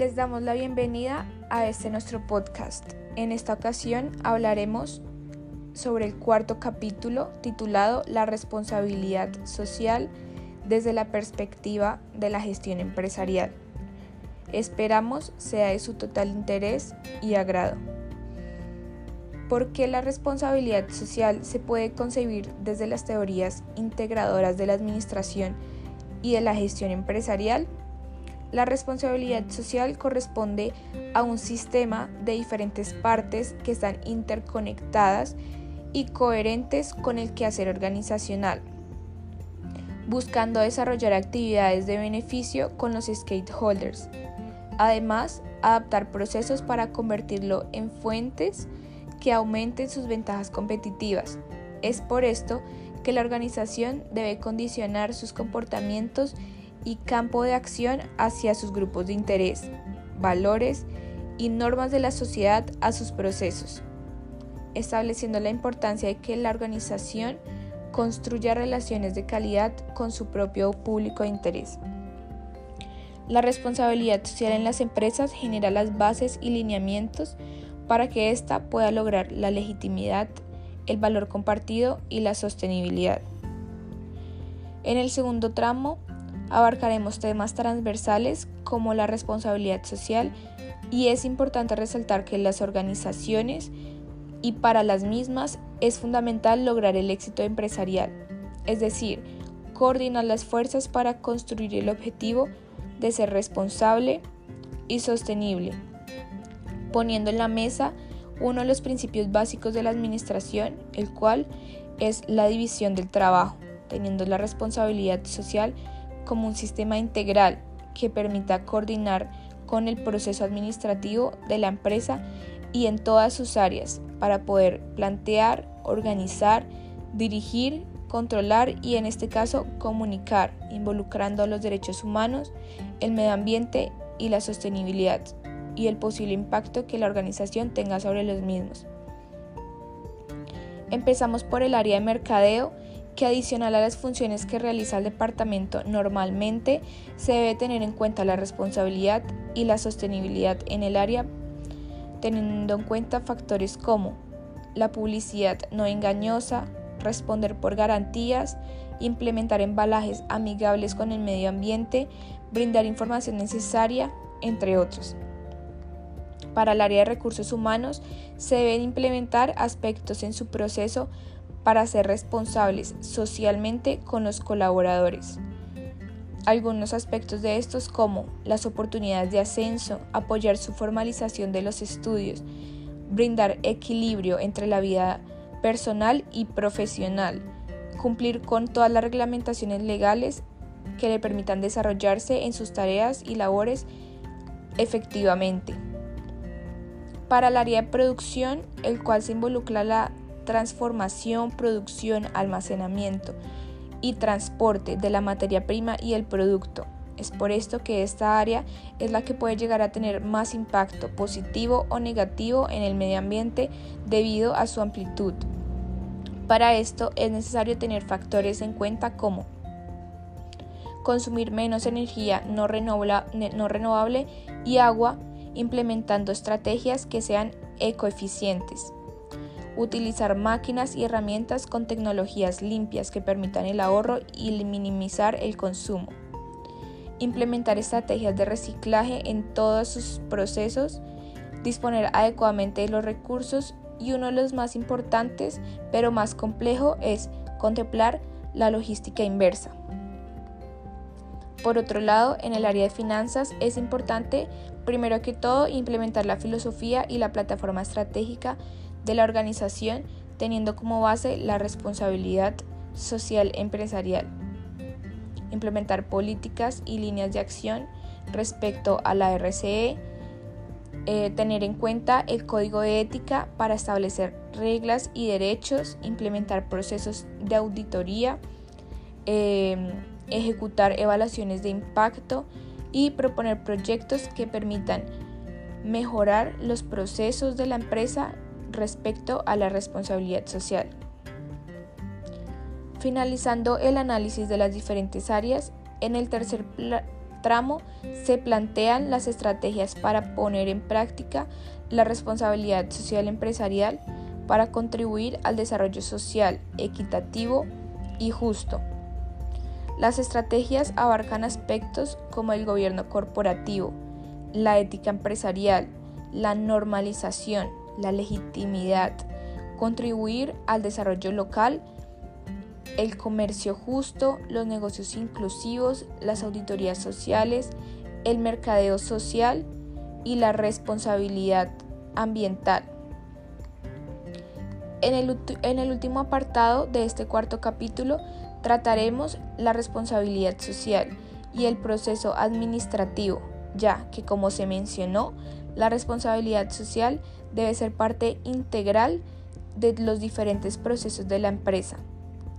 Les damos la bienvenida a este nuestro podcast. En esta ocasión hablaremos sobre el cuarto capítulo titulado La responsabilidad social desde la perspectiva de la gestión empresarial. Esperamos sea de su total interés y agrado. ¿Por qué la responsabilidad social se puede concebir desde las teorías integradoras de la administración y de la gestión empresarial? La responsabilidad social corresponde a un sistema de diferentes partes que están interconectadas y coherentes con el quehacer organizacional, buscando desarrollar actividades de beneficio con los stakeholders. Además, adaptar procesos para convertirlo en fuentes que aumenten sus ventajas competitivas. Es por esto que la organización debe condicionar sus comportamientos y campo de acción hacia sus grupos de interés, valores y normas de la sociedad a sus procesos, estableciendo la importancia de que la organización construya relaciones de calidad con su propio público de interés. La responsabilidad social en las empresas genera las bases y lineamientos para que ésta pueda lograr la legitimidad, el valor compartido y la sostenibilidad. En el segundo tramo abarcaremos temas transversales como la responsabilidad social y es importante resaltar que las organizaciones y para las mismas es fundamental lograr el éxito empresarial, es decir, coordinar las fuerzas para construir el objetivo de ser responsable y sostenible, poniendo en la mesa uno de los principios básicos de la administración, el cual es la división del trabajo, teniendo la responsabilidad social como un sistema integral que permita coordinar con el proceso administrativo de la empresa y en todas sus áreas para poder plantear, organizar, dirigir, controlar y en este caso comunicar, involucrando los derechos humanos, el medio ambiente y la sostenibilidad y el posible impacto que la organización tenga sobre los mismos. Empezamos por el área de mercadeo que adicional a las funciones que realiza el departamento normalmente se debe tener en cuenta la responsabilidad y la sostenibilidad en el área, teniendo en cuenta factores como la publicidad no engañosa, responder por garantías, implementar embalajes amigables con el medio ambiente, brindar información necesaria, entre otros. Para el área de recursos humanos se deben implementar aspectos en su proceso para ser responsables socialmente con los colaboradores. Algunos aspectos de estos como las oportunidades de ascenso, apoyar su formalización de los estudios, brindar equilibrio entre la vida personal y profesional, cumplir con todas las reglamentaciones legales que le permitan desarrollarse en sus tareas y labores efectivamente. Para el área de producción, el cual se involucra la transformación, producción, almacenamiento y transporte de la materia prima y el producto. Es por esto que esta área es la que puede llegar a tener más impacto positivo o negativo en el medio ambiente debido a su amplitud. Para esto es necesario tener factores en cuenta como consumir menos energía no renovable y agua implementando estrategias que sean ecoeficientes utilizar máquinas y herramientas con tecnologías limpias que permitan el ahorro y minimizar el consumo. Implementar estrategias de reciclaje en todos sus procesos, disponer adecuadamente de los recursos y uno de los más importantes pero más complejo es contemplar la logística inversa. Por otro lado, en el área de finanzas es importante, primero que todo, implementar la filosofía y la plataforma estratégica de la organización teniendo como base la responsabilidad social empresarial. Implementar políticas y líneas de acción respecto a la RCE, eh, tener en cuenta el código de ética para establecer reglas y derechos, implementar procesos de auditoría, em, ejecutar evaluaciones de impacto y proponer proyectos que permitan mejorar los procesos de la empresa respecto a la responsabilidad social. Finalizando el análisis de las diferentes áreas, en el tercer tramo se plantean las estrategias para poner en práctica la responsabilidad social empresarial para contribuir al desarrollo social, equitativo y justo. Las estrategias abarcan aspectos como el gobierno corporativo, la ética empresarial, la normalización, la legitimidad, contribuir al desarrollo local, el comercio justo, los negocios inclusivos, las auditorías sociales, el mercadeo social y la responsabilidad ambiental. En el, en el, último apartado de este cuarto capítulo trataremos la responsabilidad social y el proceso administrativo, ya que como se mencionó, la responsabilidad social debe ser parte integral de los diferentes procesos de la empresa,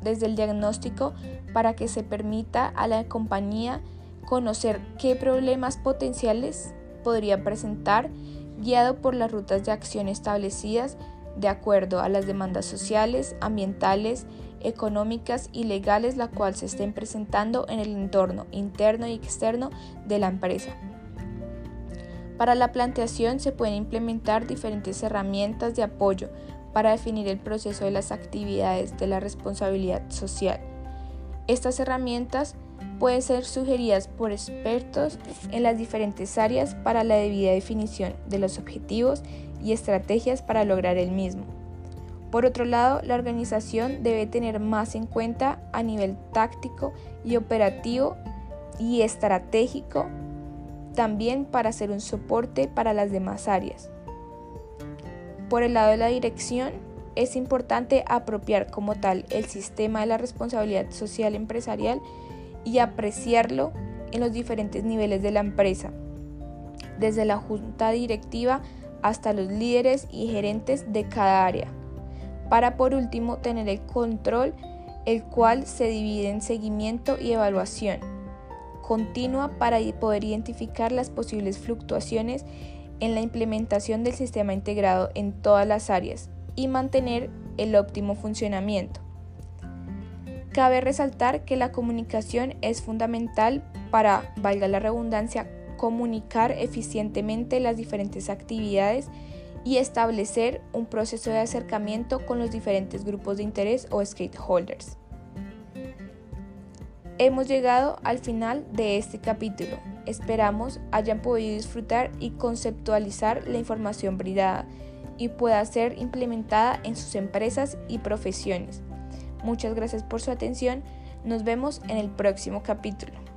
desde el diagnóstico para que se permita a la compañía conocer qué problemas potenciales podría presentar guiado por las rutas de acción establecidas de acuerdo a las demandas sociales, ambientales, económicas y legales la cual se estén presentando en el entorno interno y externo de la empresa. Para la planteación se pueden implementar diferentes herramientas de apoyo para definir el proceso de las actividades de la responsabilidad social. Estas herramientas pueden ser sugeridas por expertos en las diferentes áreas para la debida definición de los objetivos y estrategias para lograr el mismo. Por otro lado, la organización debe tener más en cuenta a nivel táctico y operativo y estratégico también para ser un soporte para las demás áreas. Por el lado de la dirección, es importante apropiar como tal el sistema de la responsabilidad social empresarial y apreciarlo en los diferentes niveles de la empresa, desde la junta directiva hasta los líderes y gerentes de cada área, para por último tener el control, el cual se divide en seguimiento y evaluación continua para poder identificar las posibles fluctuaciones en la implementación del sistema integrado en todas las áreas y mantener el óptimo funcionamiento. Cabe resaltar que la comunicación es fundamental para, valga la redundancia, comunicar eficientemente las diferentes actividades y establecer un proceso de acercamiento con los diferentes grupos de interés o stakeholders. Hemos llegado al final de este capítulo. Esperamos hayan podido disfrutar y conceptualizar la información brindada y pueda ser implementada en sus empresas y profesiones. Muchas gracias por su atención. Nos vemos en el próximo capítulo.